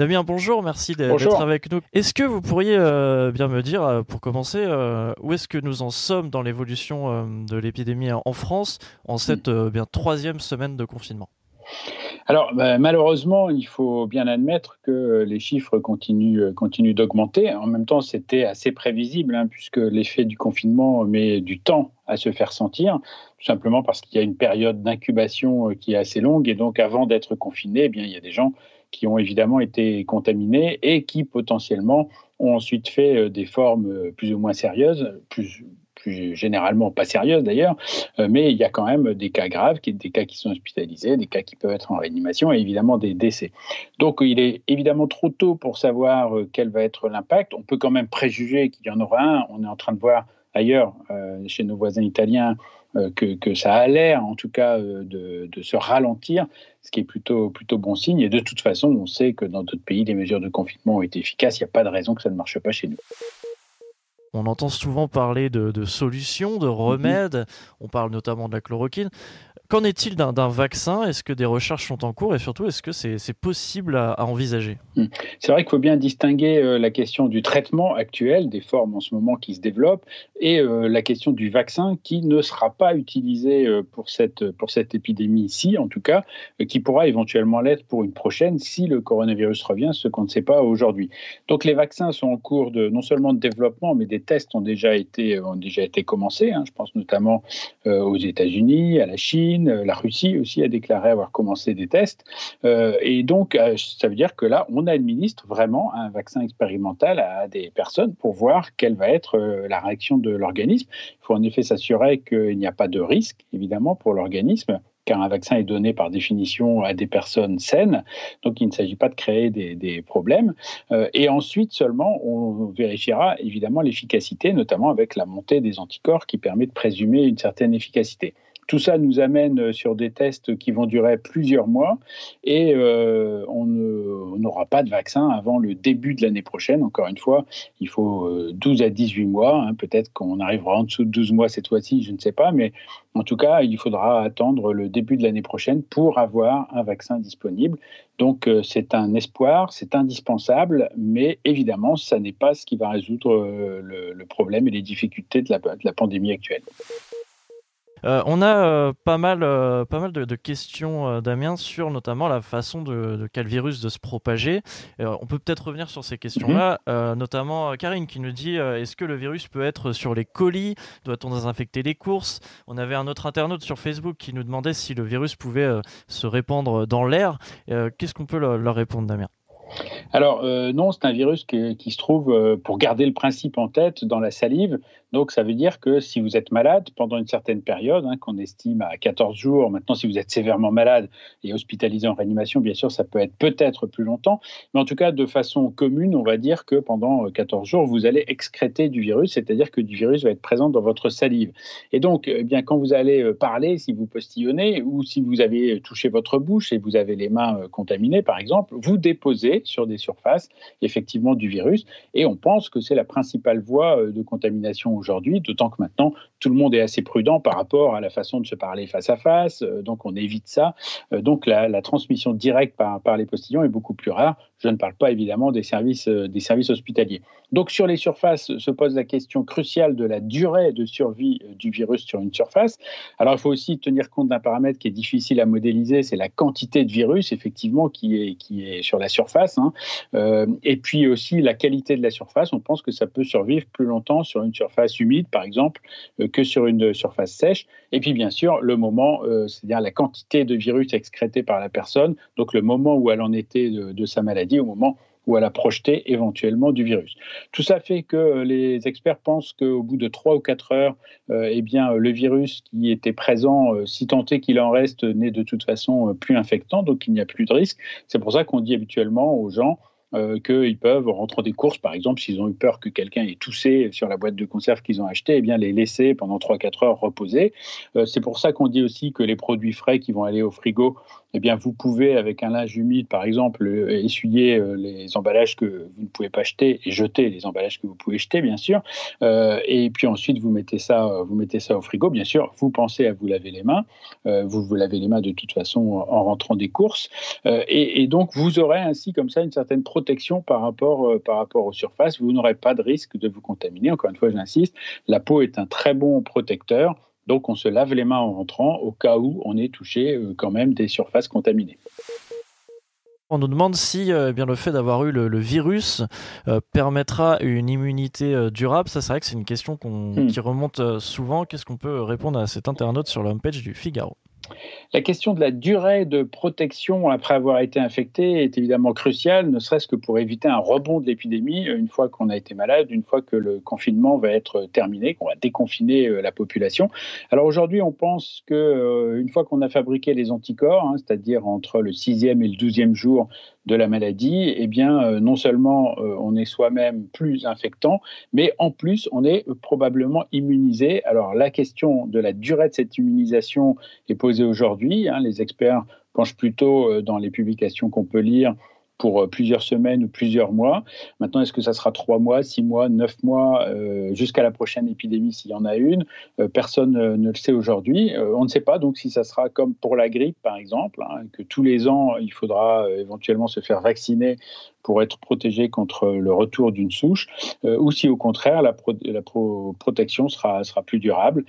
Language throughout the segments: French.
Damien, bonjour, merci d'être avec nous. Est-ce que vous pourriez euh, bien me dire, euh, pour commencer, euh, où est-ce que nous en sommes dans l'évolution de l'épidémie en France en cette bien troisième semaine de confinement? Alors, bah, malheureusement, il faut bien admettre que les chiffres continuent, continuent d'augmenter. En même temps, c'était assez prévisible, hein, puisque l'effet du confinement met du temps à se faire sentir, tout simplement parce qu'il y a une période d'incubation qui est assez longue. Et donc, avant d'être confiné, eh bien, il y a des gens qui ont évidemment été contaminés et qui potentiellement ont ensuite fait euh, des formes euh, plus ou moins sérieuses, plus, plus généralement pas sérieuses d'ailleurs, euh, mais il y a quand même des cas graves, des cas qui sont hospitalisés, des cas qui peuvent être en réanimation et évidemment des décès. Donc il est évidemment trop tôt pour savoir quel va être l'impact. On peut quand même préjuger qu'il y en aura un. On est en train de voir ailleurs, chez nos voisins italiens, euh, que, ça a l'air en tout cas euh, de, se ralentir, ce qui est plutôt, plutôt bon signe. Et de toute façon, on sait que dans d'autres pays, les mesures de confinement ont été efficaces. Il n'y a pas de raison que ça ne marche pas chez nous. On entend souvent parler de, solutions, de remèdes. On parle notamment de la chloroquine. Qu'en est-il d'un vaccin? Est-ce que des recherches sont en cours? Et surtout, est-ce que c'est possible à, envisager? Hmm. C'est vrai qu'il faut bien distinguer euh, la question du traitement actuel, des formes en ce moment qui se développent, et euh, la question du vaccin qui ne sera pas utilisé euh, pour cette, pour cette épidémie-ci, en tout cas, qui pourra éventuellement l'être pour une prochaine si le coronavirus revient, ce qu'on ne sait pas aujourd'hui. Donc les vaccins sont en cours de non seulement de développement, mais des tests ont déjà été, ont déjà été commencés. Hein. Je pense notamment aux États-Unis, à la Chine euh, la Russie aussi a déclaré avoir commencé des tests. Euh, et donc, euh, ça veut dire que là, on administre vraiment un vaccin expérimental à des personnes pour voir quelle va être la réaction de l'organisme. Il faut en effet s'assurer qu'il n'y a pas de risque, évidemment, pour l'organisme car un vaccin est donné par définition à des personnes saines, donc il ne s'agit pas de créer des, problèmes. et ensuite seulement, on vérifiera évidemment l'efficacité, notamment avec la montée des anticorps qui permet de présumer une certaine efficacité. Tout ça nous amène euh, sur des tests qui vont durer plusieurs mois et euh, on n'aura pas de vaccin avant le début de l'année prochaine. Encore une fois, il faut 12 euh, à 18 mois. Hein. Peut-être qu'on arrivera en dessous de 12 mois cette fois-ci, je ne sais pas. Mais en tout cas, il faudra attendre le début de l'année prochaine pour avoir un vaccin disponible. Donc c'est un espoir, c'est indispensable, mais évidemment, ça n'est pas ce qui va résoudre le, problème et les difficultés de la pandémie actuelle. Euh, on a euh, pas mal, euh, pas mal de, questions, Damien, sur notamment la façon de, quel virus de se propager. on peut peut-être revenir sur ces questions-là, mhm. notamment Karine qui nous dit est-ce que le virus peut être sur les colis? Doit-on désinfecter les courses? On avait un autre internaute sur Facebook qui nous demandait si le virus pouvait se répandre dans l'air. Qu'est-ce qu'on peut leur répondre, Damien? Alors non, c'est un virus qui, se trouve, pour garder le principe en tête, dans la salive. Donc, ça veut dire que si vous êtes malade pendant une certaine période, hein, qu'on estime à 14 jours, maintenant, si vous êtes sévèrement malade et hospitalisé en réanimation, bien sûr, ça peut être peut-être plus longtemps. Mais en tout cas, de façon commune, on va dire que pendant 14 jours, vous allez excréter du virus, c'est-à-dire que du virus va être présent dans votre salive. Et donc, eh bien, quand vous allez euh, parler, si vous postillonnez ou si vous avez touché votre bouche et vous avez les mains euh, contaminées, par exemple, vous déposez sur des surfaces effectivement du virus. Et on pense que c'est la principale voie euh, de contamination aujourd'hui, d'autant que maintenant, tout le monde est assez prudent par rapport à la façon de se parler face à face, euh, donc on évite ça. Euh, donc la, transmission directe par, les postillons est beaucoup plus rare. Je ne parle pas évidemment des services, euh, hospitaliers. Donc sur les surfaces se pose la question cruciale de la durée de survie du virus sur une surface. Alors il faut aussi tenir compte d'un paramètre qui est difficile à modéliser, c'est la quantité de virus effectivement qui est, qui est sur la surface. Hein. et puis aussi la qualité de la surface. On pense que ça peut survivre plus longtemps sur une surface humide, par exemple, euh, que sur une surface sèche. Et puis, bien sûr, le moment, euh, c'est-à-dire la quantité de virus excrété par la personne, donc le moment où elle en était de, sa maladie, au moment où elle a projeté éventuellement du virus. Tout ça fait que les experts pensent qu'au bout de 3 ou 4 heures, euh, eh bien, le virus qui était présent, si tant est qu'il en reste, n'est de toute façon plus infectant, donc il n'y a plus de risque. C'est pour ça qu'on dit habituellement aux gens, euh, qu'ils peuvent, en des courses, par exemple, s'ils ont eu peur que quelqu'un ait toussé sur la boîte de conserve qu'ils ont acheté, eh bien les laisser pendant 3-4 heures reposer. Euh, c'est pour ça qu'on dit aussi que les produits frais qui vont aller au frigo eh bien, vous pouvez, avec un linge humide, par exemple, euh, essuyer euh, les emballages que vous ne pouvez pas jeter et jeter les emballages que vous pouvez jeter, bien sûr. Euh, et puis ensuite, vous mettez, ça, vous mettez ça au frigo. Bien sûr, vous pensez à vous laver les mains. vous vous lavez les mains de toute façon en rentrant des courses. Et, donc, vous aurez ainsi, comme ça, une certaine protection par rapport, par rapport aux surfaces. Vous n'aurez pas de risque de vous contaminer. Encore une fois, j'insiste, la peau est un très bon protecteur. Donc on se lave les mains en rentrant au cas où on est touché euh, quand même des surfaces contaminées. On nous demande si euh, eh bien, le fait d'avoir eu le, virus euh, permettra une immunité durable. Ça, c'est vrai que c'est une question hmm. qui remonte souvent. Qu'est-ce qu'on peut répondre à cet internaute sur la homepage du Figaro? La question de la durée de protection après avoir été infecté est évidemment cruciale, ne serait-ce que pour éviter un rebond de l'épidémie une fois qu'on a été malade, une fois que le confinement va être terminé, qu'on va déconfiner euh, la population. Alors aujourd'hui, on pense que euh, une fois qu'on a fabriqué les anticorps, hein, c'est-à-dire entre le sixième et le douzième jour de la maladie, eh bien, euh, non seulement euh, on est soi-même plus infectant, mais en plus, on est probablement immunisé. Alors, la question de la durée de cette immunisation est posée aujourd'hui. Hein. les experts penchent plutôt euh, dans les publications qu'on peut lire pour euh, plusieurs semaines ou plusieurs mois. Maintenant, est-ce que ça sera trois mois, six mois, neuf mois, euh, jusqu'à la prochaine épidémie s'il y en a une? Euh, Personne ne le sait aujourd'hui. on ne sait pas donc si ça sera comme pour la grippe, par exemple, hein, que tous les ans, il faudra éventuellement se faire vacciner pour être protégé contre le retour d'une souche, ou si au contraire la, protection sera, plus durable.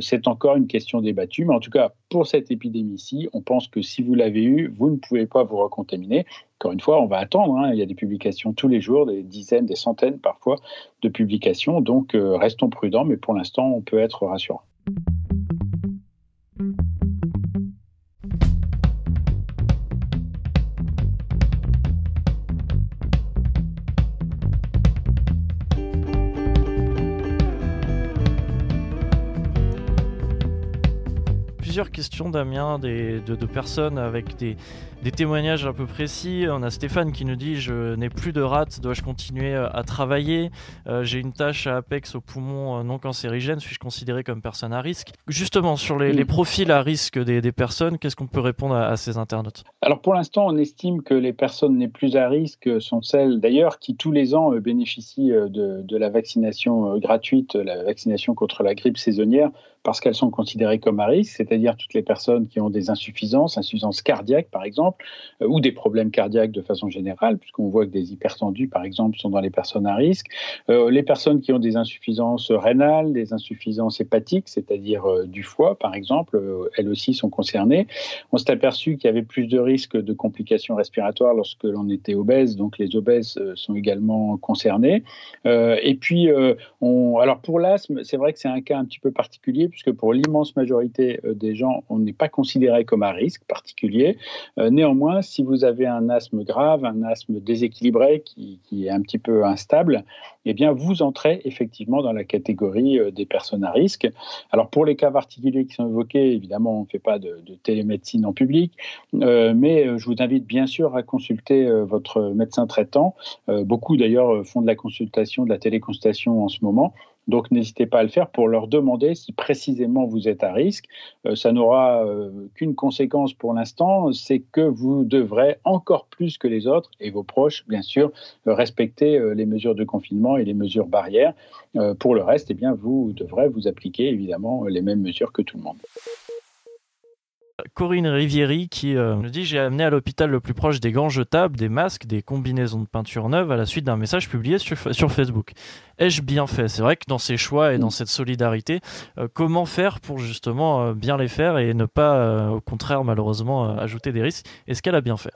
c'est encore une question débattue, mais en tout cas, pour cette épidémie-ci, on pense que si vous l'avez eu, vous ne pouvez pas vous recontaminer. Encore une fois, on va attendre. Hein. Il y a des publications tous les jours, des dizaines, des centaines parfois de publications. Donc, euh, restons prudents, mais pour l'instant, on peut être rassurant. Plusieurs questions, Damien, des, de, personnes avec des, témoignages un peu précis. On a Stéphane qui nous dit Je n'ai plus de rate, dois-je continuer euh, à travailler? Euh, J'ai une tâche à Apex au poumon euh, non cancérigène, suis-je considéré comme personne à risque? Justement, sur les, profils à risque des, personnes, qu'est-ce qu'on peut répondre à, ces internautes? Alors pour l'instant, on estime que les personnes les plus à risque sont celles d'ailleurs qui tous les ans bénéficient de, de la vaccination gratuite, la vaccination contre la grippe saisonnière parce qu'elles sont considérées comme à risque, c'est-à-dire toutes les personnes qui ont des insuffisances, insuffisances cardiaques par exemple, euh, ou des problèmes cardiaques de façon générale, puisqu'on voit que des hypertendus par exemple sont dans les personnes à risque, euh, les personnes qui ont des insuffisances rénales, des insuffisances hépatiques, c'est-à-dire euh, du foie par exemple, elles aussi sont concernées. On s'est aperçu qu'il y avait plus de risques de complications respiratoires lorsque l'on était obèse, donc les obèses sont également concernés. et puis, on, alors pour l'asthme, c'est vrai que c'est un cas un petit peu particulier puisque pour l'immense majorité euh, des gens, on n'est pas considéré comme à risque particulier. Euh, néanmoins, si vous avez un asthme grave, un asthme déséquilibré qui, est un petit peu instable, eh bien, vous entrez effectivement dans la catégorie euh, des personnes à risque. Alors, pour les cas particuliers qui sont évoqués, évidemment, on ne fait pas de, télémédecine en public, mais je vous invite bien sûr à consulter votre médecin traitant. beaucoup d'ailleurs font de la consultation, de la téléconsultation en ce moment. Donc n'hésitez pas à le faire pour leur demander si précisément vous êtes à risque. Euh, ça n'aura euh, qu'une conséquence pour l'instant, c'est que vous devrez encore plus que les autres et vos proches, bien sûr, respecter euh, les mesures de confinement et les mesures barrières. pour le reste, eh bien, vous devrez vous appliquer évidemment les mêmes mesures que tout le monde. Corinne Rivieri qui euh, nous dit J'ai amené à l'hôpital le plus proche des gants jetables, des masques, des combinaisons de peinture neuve à la suite d'un message publié sur, Facebook. Ai-je bien fait? C'est vrai que dans ces choix et dans cette solidarité, euh, comment faire pour justement euh, bien les faire et ne pas, au contraire, malheureusement, ajouter des risques? Est-ce qu'elle a bien fait?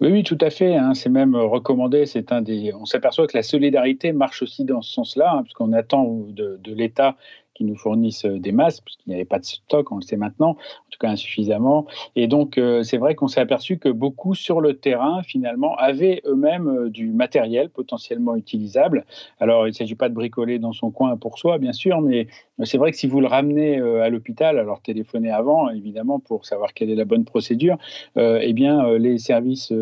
Oui, oui, tout à fait. Hein. c'est même recommandé. C'est un des. On s'aperçoit que la solidarité marche aussi dans ce sens-là, hein, puisqu'on attend de, de l'État qui nous fournissent des masques, puisqu'il n'y avait pas de stock, on le sait maintenant, en tout cas insuffisamment. Et donc, c'est vrai qu'on s'est aperçu que beaucoup sur le terrain, finalement, avaient eux-mêmes du matériel potentiellement utilisable. Alors, il ne s'agit pas de bricoler dans son coin pour soi, bien sûr, mais c'est vrai que si vous le ramenez à l'hôpital, alors téléphonez avant, évidemment, pour savoir quelle est la bonne procédure, eh bien, les services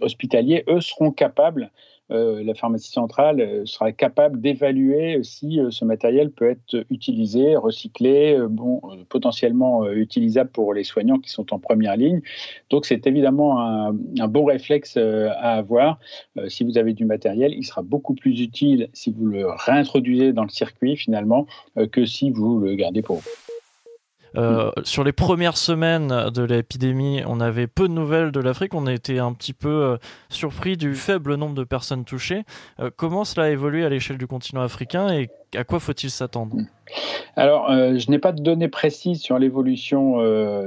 hospitaliers, eux, seront capables euh, la pharmacie centrale euh, sera capable d'évaluer si euh, ce matériel peut être utilisé, recyclé, bon, potentiellement utilisable pour les soignants qui sont en première ligne. Donc c'est évidemment un, un, bon réflexe à avoir. si vous avez du matériel, il sera beaucoup plus utile si vous le réintroduisez dans le circuit finalement que si vous le gardez pour vous. Euh, sur les premières semaines de l'épidémie, on avait peu de nouvelles de l'Afrique. On été un petit peu euh, surpris du faible nombre de personnes touchées. Euh, comment cela a évolué à l'échelle du continent africain et à quoi faut-il s'attendre? Alors, je n'ai pas de données précises sur l'évolution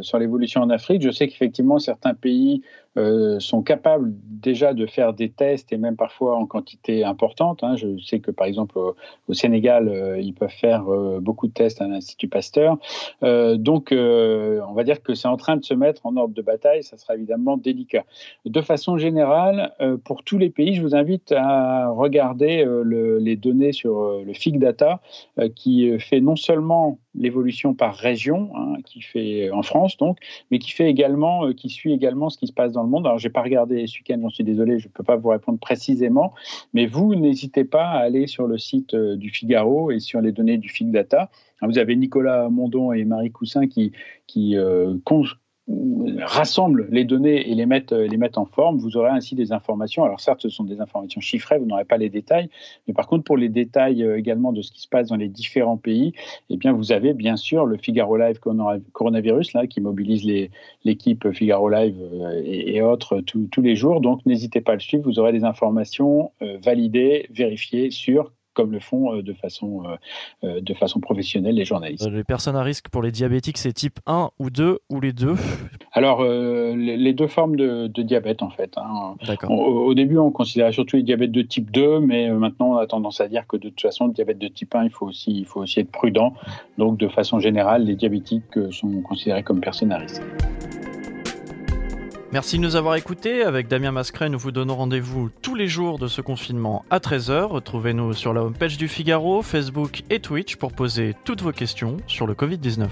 sur l'évolution en Afrique. Je sais qu'effectivement certains pays euh, sont capables déjà de faire des tests et même parfois en quantité importante. Hein. Je sais que par exemple au, Sénégal, euh, ils peuvent faire euh, beaucoup de tests à l'Institut Pasteur. donc on va dire que c'est en train de se mettre en ordre de bataille, ça sera évidemment délicat. De façon générale, pour tous les pays, je vous invite à regarder les données sur le FIG Data qui fait non seulement l'évolution par région, hein, qui fait en France donc, mais qui fait également, qui suit également ce qui se passe dans le monde. Alors, j'ai pas regardé ce week-end, j'en suis désolé, je ne peux pas vous répondre précisément, mais vous, n'hésitez pas à aller sur le site euh, du Figaro et sur les données du Fig Data. Vous avez Nicolas Mondon et Marie Coussin qui, qui euh, rassemble les données et les mettent, les mettent en forme, vous aurez ainsi des informations. Alors certes, ce sont des informations chiffrées, vous n'aurez pas les détails, mais par contre, pour les détails euh, également de ce qui se passe dans les différents pays, eh bien, vous avez bien sûr le Figaro Live Coronavirus, là, qui mobilise l'équipe Figaro Live euh, et, autres tous les jours. Donc, n'hésitez pas à le suivre, vous aurez des informations euh, validées, vérifiées, sûres, comme le font euh, de façon, euh, euh, de façon professionnelle les journalistes. Les personnes à risque pour les diabétiques, c'est type 1 ou 2 ou les deux? Alors, les, deux formes de, diabète, en fait. Hein. Au, début, on considérait surtout les diabètes de type 2, mais maintenant, on a tendance à dire que de toute façon, le diabète de type 1, il faut aussi, il faut aussi être prudent. Donc, de façon générale, les diabétiques sont considérés comme personnes à risque. Merci de nous avoir écoutés. Avec Damien Mascret, nous vous donnons rendez-vous tous les jours de ce confinement à 13h. Retrouvez-nous sur la homepage du Figaro, Facebook et Twitch pour poser toutes vos questions sur le Covid-19.